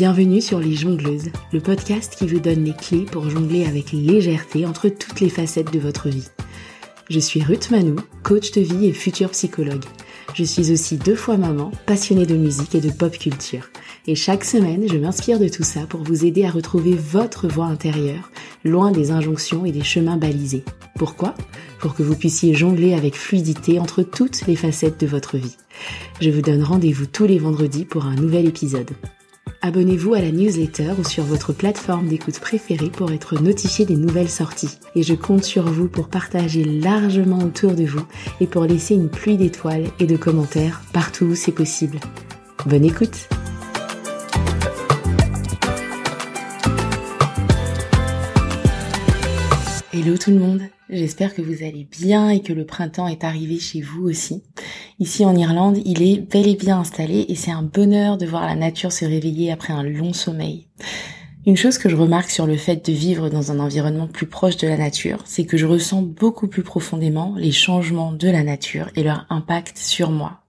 Bienvenue sur Les Jongleuses, le podcast qui vous donne les clés pour jongler avec légèreté entre toutes les facettes de votre vie. Je suis Ruth Manou, coach de vie et future psychologue. Je suis aussi deux fois maman, passionnée de musique et de pop culture. Et chaque semaine, je m'inspire de tout ça pour vous aider à retrouver votre voix intérieure, loin des injonctions et des chemins balisés. Pourquoi? Pour que vous puissiez jongler avec fluidité entre toutes les facettes de votre vie. Je vous donne rendez-vous tous les vendredis pour un nouvel épisode. Abonnez-vous à la newsletter ou sur votre plateforme d'écoute préférée pour être notifié des nouvelles sorties. Et je compte sur vous pour partager largement autour de vous et pour laisser une pluie d'étoiles et de commentaires partout où c'est possible. Bonne écoute Hello tout le monde, j'espère que vous allez bien et que le printemps est arrivé chez vous aussi. Ici en Irlande, il est bel et bien installé et c'est un bonheur de voir la nature se réveiller après un long sommeil. Une chose que je remarque sur le fait de vivre dans un environnement plus proche de la nature, c'est que je ressens beaucoup plus profondément les changements de la nature et leur impact sur moi.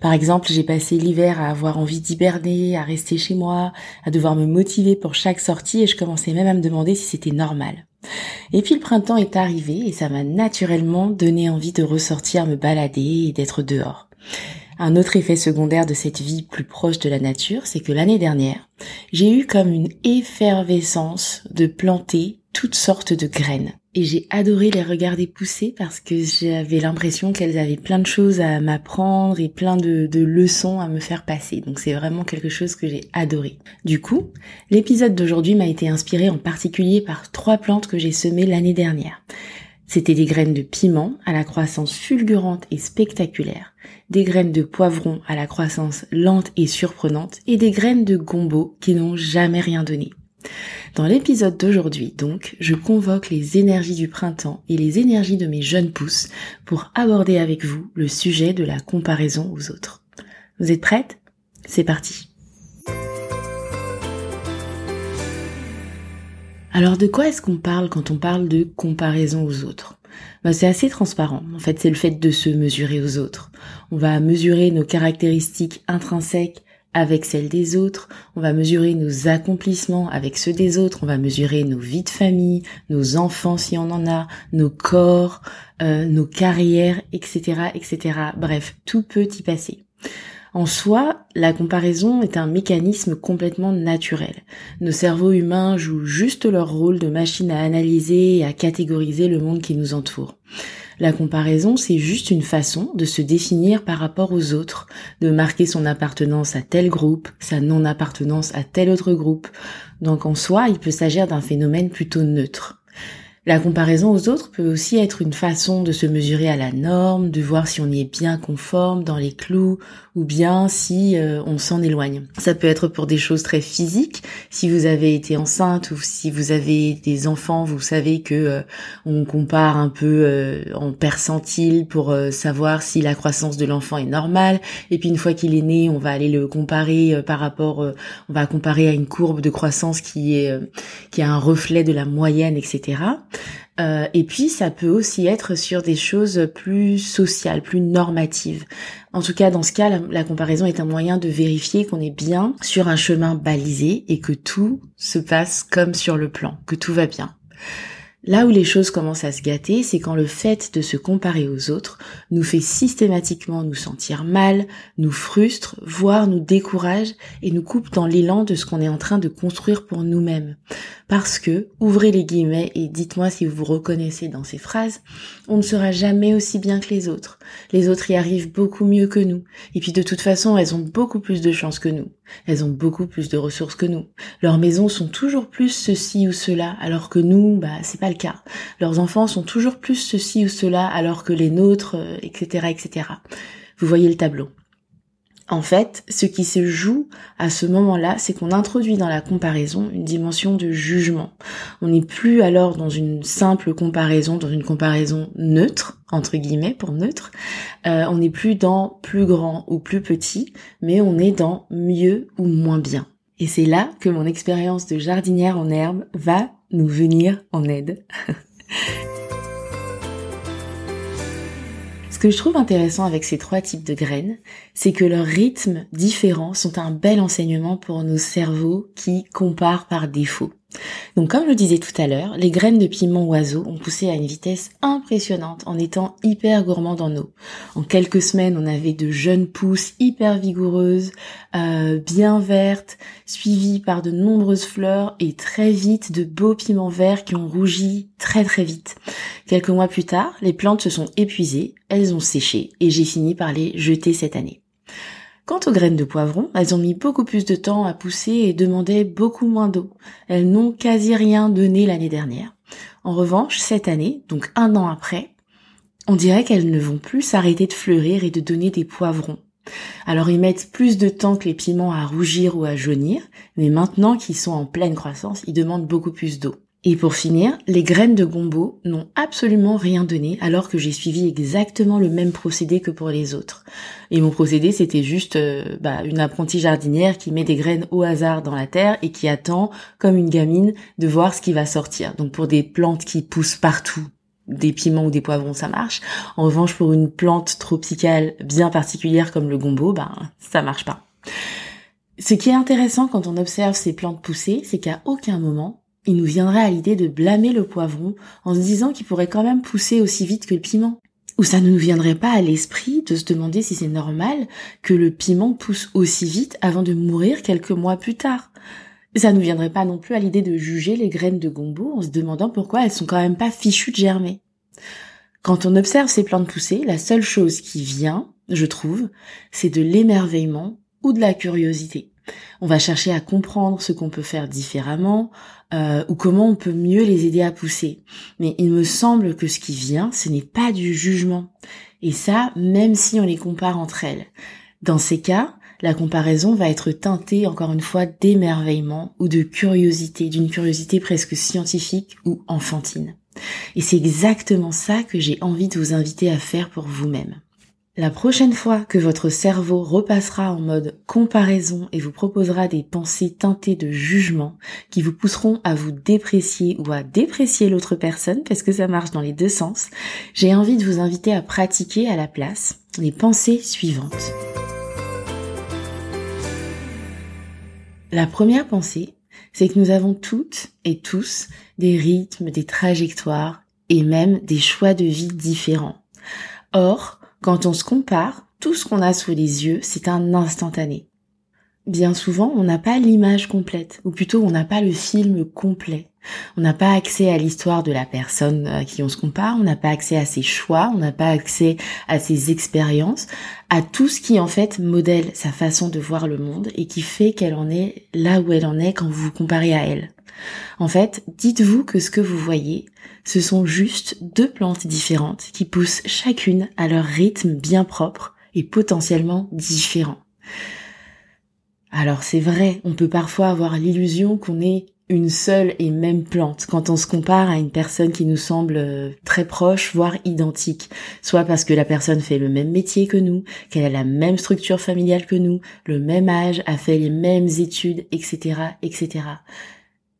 Par exemple, j'ai passé l'hiver à avoir envie d'hiberner, à rester chez moi, à devoir me motiver pour chaque sortie et je commençais même à me demander si c'était normal. Et puis le printemps est arrivé et ça m'a naturellement donné envie de ressortir me balader et d'être dehors. Un autre effet secondaire de cette vie plus proche de la nature, c'est que l'année dernière, j'ai eu comme une effervescence de planter toutes sortes de graines et j'ai adoré les regarder pousser parce que j'avais l'impression qu'elles avaient plein de choses à m'apprendre et plein de, leçons à me faire passer. Donc c'est vraiment quelque chose que j'ai adoré. Du coup, l'épisode d'aujourd'hui m'a été inspiré en particulier par trois plantes que j'ai semées l'année dernière. C'était des graines de piment à la croissance fulgurante et spectaculaire, des graines de poivron à la croissance lente et surprenante et des graines de gombo qui n'ont jamais rien donné. Dans l'épisode d'aujourd'hui, donc, je convoque les énergies du printemps et les énergies de mes jeunes pousses pour aborder avec vous le sujet de la comparaison aux autres. Vous êtes prêtes? C'est parti Alors de quoi est-ce qu'on parle quand on parle de comparaison aux autres? Bah, C'est assez transparent. En fait, c'est le fait de se mesurer aux autres. On va mesurer nos caractéristiques intrinsèques avec celles des autres, on va mesurer nos accomplissements avec ceux des autres, on va mesurer nos vies de famille, nos enfants si on en a, nos corps, euh, nos carrières, etc., etc. Bref, tout peut y passer. En soi, la comparaison est un mécanisme complètement naturel. Nos cerveaux humains jouent juste leur rôle de machine à analyser et à catégoriser le monde qui nous entoure. La comparaison, c'est juste une façon de se définir par rapport aux autres, de marquer son appartenance à tel groupe, sa non-appartenance à tel autre groupe. Donc en soi, il peut s'agir d'un phénomène plutôt neutre. La comparaison aux autres peut aussi être une façon de se mesurer à la norme, de voir si on y est bien conforme dans les clous ou bien si euh, on s'en éloigne. Ça peut être pour des choses très physiques. Si vous avez été enceinte ou si vous avez des enfants, vous savez que euh, on compare un peu euh, en percentile pour savoir si la croissance de l'enfant est normale. Et puis une fois qu'il est né, on va aller le comparer par rapport, on va comparer à une courbe de croissance qui est qui a un reflet de la moyenne, etc. Euh, et puis ça peut aussi être sur des choses plus sociales, plus normatives. En tout cas, dans ce cas, la, comparaison est un moyen de vérifier qu'on est bien sur un chemin balisé et que tout se passe comme sur le plan, que tout va bien. Là où les choses commencent à se gâter, c'est quand le fait de se comparer aux autres nous fait systématiquement nous sentir mal, nous frustre, voire nous décourage et nous coupe dans l'élan de ce qu'on est en train de construire pour nous-mêmes. Parce que, ouvrez les guillemets et dites-moi si vous vous reconnaissez dans ces phrases, on ne sera jamais aussi bien que les autres. Les autres y arrivent beaucoup mieux que nous. Et puis de toute façon, elles ont beaucoup plus de chance que nous. Elles ont beaucoup plus de ressources que nous. Leurs maisons sont toujours plus ceci ou cela, alors que nous, bah, c'est pas le cas. Leurs enfants sont toujours plus ceci ou cela, alors que les nôtres, etc., euh, etc. Vous voyez le tableau. En fait, ce qui se joue à ce moment-là, c'est qu'on introduit dans la comparaison une dimension de jugement. On n'est plus alors dans une simple comparaison, dans une comparaison neutre, entre guillemets pour neutre. Euh, on n'est plus dans plus grand ou plus petit, mais on est dans mieux ou moins bien. Et c'est là que mon expérience de jardinière en herbe va nous venir en aide. que je trouve intéressant avec ces trois types de graines, c'est que leurs rythmes différents sont un bel enseignement pour nos cerveaux qui comparent par défaut. Donc comme je le disais tout à l'heure, les graines de piment oiseau ont poussé à une vitesse impressionnante en étant hyper gourmandes en eau. En quelques semaines, on avait de jeunes pousses hyper vigoureuses, euh, bien vertes, suivies par de nombreuses fleurs et très vite de beaux piments verts qui ont rougi très très vite. Quelques mois plus tard, les plantes se sont épuisées, elles ont séché et j'ai fini par les jeter cette année. Quant aux graines de poivron, elles ont mis beaucoup plus de temps à pousser et demandaient beaucoup moins d'eau. Elles n'ont quasi rien donné l'année dernière. En revanche, cette année, donc un an après, on dirait qu'elles ne vont plus s'arrêter de fleurir et de donner des poivrons. Alors ils mettent plus de temps que les piments à rougir ou à jaunir, mais maintenant qu'ils sont en pleine croissance, ils demandent beaucoup plus d'eau. Et pour finir, les graines de gombo n'ont absolument rien donné alors que j'ai suivi exactement le même procédé que pour les autres. Et mon procédé, c'était juste euh, bah, une apprentie jardinière qui met des graines au hasard dans la terre et qui attend, comme une gamine, de voir ce qui va sortir. Donc pour des plantes qui poussent partout, des piments ou des poivrons, ça marche. En revanche, pour une plante tropicale bien particulière comme le gombo, ben ça marche pas. Ce qui est intéressant quand on observe ces plantes pousser, c'est qu'à aucun moment il nous viendrait à l'idée de blâmer le poivron en se disant qu'il pourrait quand même pousser aussi vite que le piment. Ou ça ne nous viendrait pas à l'esprit de se demander si c'est normal que le piment pousse aussi vite avant de mourir quelques mois plus tard. Ça ne nous viendrait pas non plus à l'idée de juger les graines de gombo en se demandant pourquoi elles sont quand même pas fichues de germer. Quand on observe ces plantes pousser, la seule chose qui vient, je trouve, c'est de l'émerveillement ou de la curiosité. On va chercher à comprendre ce qu'on peut faire différemment euh, ou comment on peut mieux les aider à pousser. Mais il me semble que ce qui vient, ce n'est pas du jugement. Et ça, même si on les compare entre elles. Dans ces cas, la comparaison va être teintée encore une fois d'émerveillement ou de curiosité, d'une curiosité presque scientifique ou enfantine. Et c'est exactement ça que j'ai envie de vous inviter à faire pour vous-même. La prochaine fois que votre cerveau repassera en mode comparaison et vous proposera des pensées teintées de jugement qui vous pousseront à vous déprécier ou à déprécier l'autre personne, parce que ça marche dans les deux sens, j'ai envie de vous inviter à pratiquer à la place les pensées suivantes. La première pensée, c'est que nous avons toutes et tous des rythmes, des trajectoires et même des choix de vie différents. Or, quand on se compare, tout ce qu'on a sous les yeux, c'est un instantané. Bien souvent, on n'a pas l'image complète, ou plutôt on n'a pas le film complet. On n'a pas accès à l'histoire de la personne à qui on se compare, on n'a pas accès à ses choix, on n'a pas accès à ses expériences, à tout ce qui en fait modèle sa façon de voir le monde et qui fait qu'elle en est là où elle en est quand vous vous comparez à elle. En fait, dites-vous que ce que vous voyez, ce sont juste deux plantes différentes qui poussent chacune à leur rythme bien propre et potentiellement différent. Alors c'est vrai, on peut parfois avoir l'illusion qu'on est une seule et même plante quand on se compare à une personne qui nous semble euh, très proche, voire identique, soit parce que la personne fait le même métier que nous, qu'elle a la même structure familiale que nous, le même âge, a fait les mêmes études, etc., etc.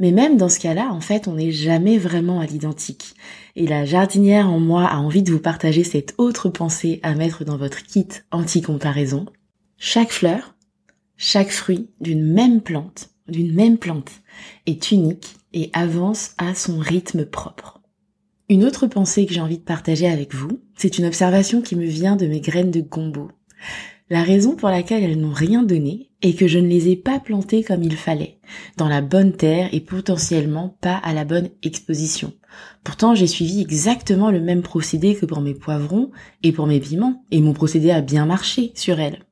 Mais même dans ce cas-là, en fait, on n'est jamais vraiment à l'identique. Et la jardinière en moi a envie de vous partager cette autre pensée à mettre dans votre kit anti-comparaison. Chaque fleur, chaque fruit d'une même plante, d'une même plante, est unique et avance à son rythme propre. Une autre pensée que j'ai envie de partager avec vous, c'est une observation qui me vient de mes graines de gombo. La raison pour laquelle elles n'ont rien donné est que je ne les ai pas plantées comme il fallait, dans la bonne terre et potentiellement pas à la bonne exposition. Pourtant, j'ai suivi exactement le même procédé que pour mes poivrons et pour mes piments, et mon procédé a bien marché sur elles.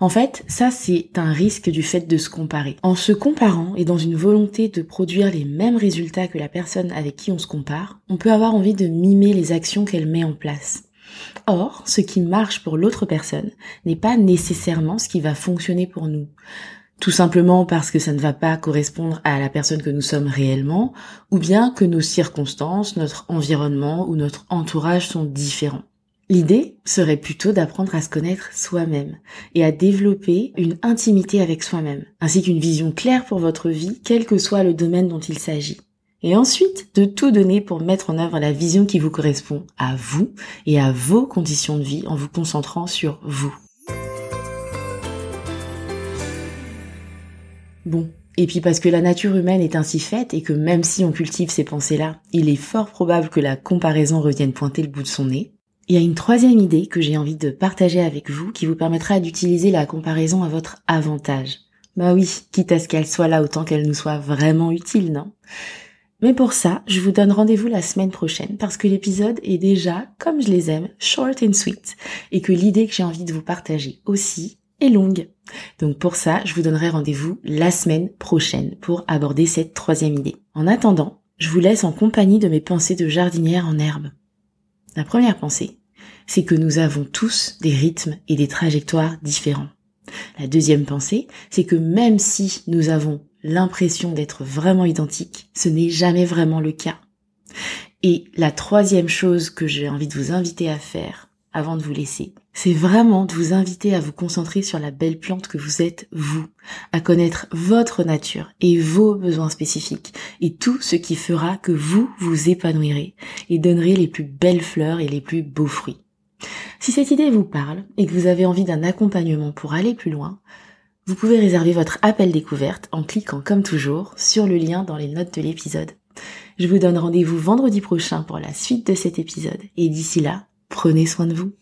En fait, ça c'est un risque du fait de se comparer. En se comparant et dans une volonté de produire les mêmes résultats que la personne avec qui on se compare, on peut avoir envie de mimer les actions qu'elle met en place. Or, ce qui marche pour l'autre personne n'est pas nécessairement ce qui va fonctionner pour nous. Tout simplement parce que ça ne va pas correspondre à la personne que nous sommes réellement, ou bien que nos circonstances, notre environnement ou notre entourage sont différents. L'idée serait plutôt d'apprendre à se connaître soi-même et à développer une intimité avec soi-même, ainsi qu'une vision claire pour votre vie, quel que soit le domaine dont il s'agit. et ensuite de tout donner pour mettre en œuvre la vision qui vous correspond à vous et à vos conditions de vie en vous concentrant sur vous. Bon, et puis parce que la nature humaine est ainsi faite et que même si on cultive ces pensées-là, il est fort probable que la comparaison revienne pointer le bout de son nez, il y a une troisième idée que j'ai envie de partager avec vous qui vous permettra d'utiliser la comparaison à votre avantage. Bah oui, quitte à ce qu'elle soit là autant qu'elle nous soit vraiment utile, non? Mais pour ça, je vous donne rendez-vous la semaine prochaine parce que l'épisode est déjà, comme je les aime, short and sweet et que l'idée que j'ai envie de vous partager aussi est longue. Donc pour ça, je vous donnerai rendez-vous la semaine prochaine pour aborder cette troisième idée. En attendant, je vous laisse en compagnie de mes pensées de jardinière en herbe. La première pensée, c'est que nous avons tous des rythmes et des trajectoires différents. La deuxième pensée, c'est que même si nous avons l'impression d'être vraiment identiques, ce n'est jamais vraiment le cas. Et la troisième chose que j'ai envie de vous inviter à faire avant de vous laisser, c'est vraiment de vous inviter à vous concentrer sur la belle plante que vous êtes vous, à connaître votre nature et vos besoins spécifiques et tout ce qui fera que vous vous épanouirez et donnerez les plus belles fleurs et les plus beaux fruits. Si cette idée vous parle et que vous avez envie d'un accompagnement pour aller plus loin, vous pouvez réserver votre appel découverte en cliquant comme toujours sur le lien dans les notes de l'épisode. Je vous donne rendez-vous vendredi prochain pour la suite de cet épisode et d'ici là, prenez soin de vous.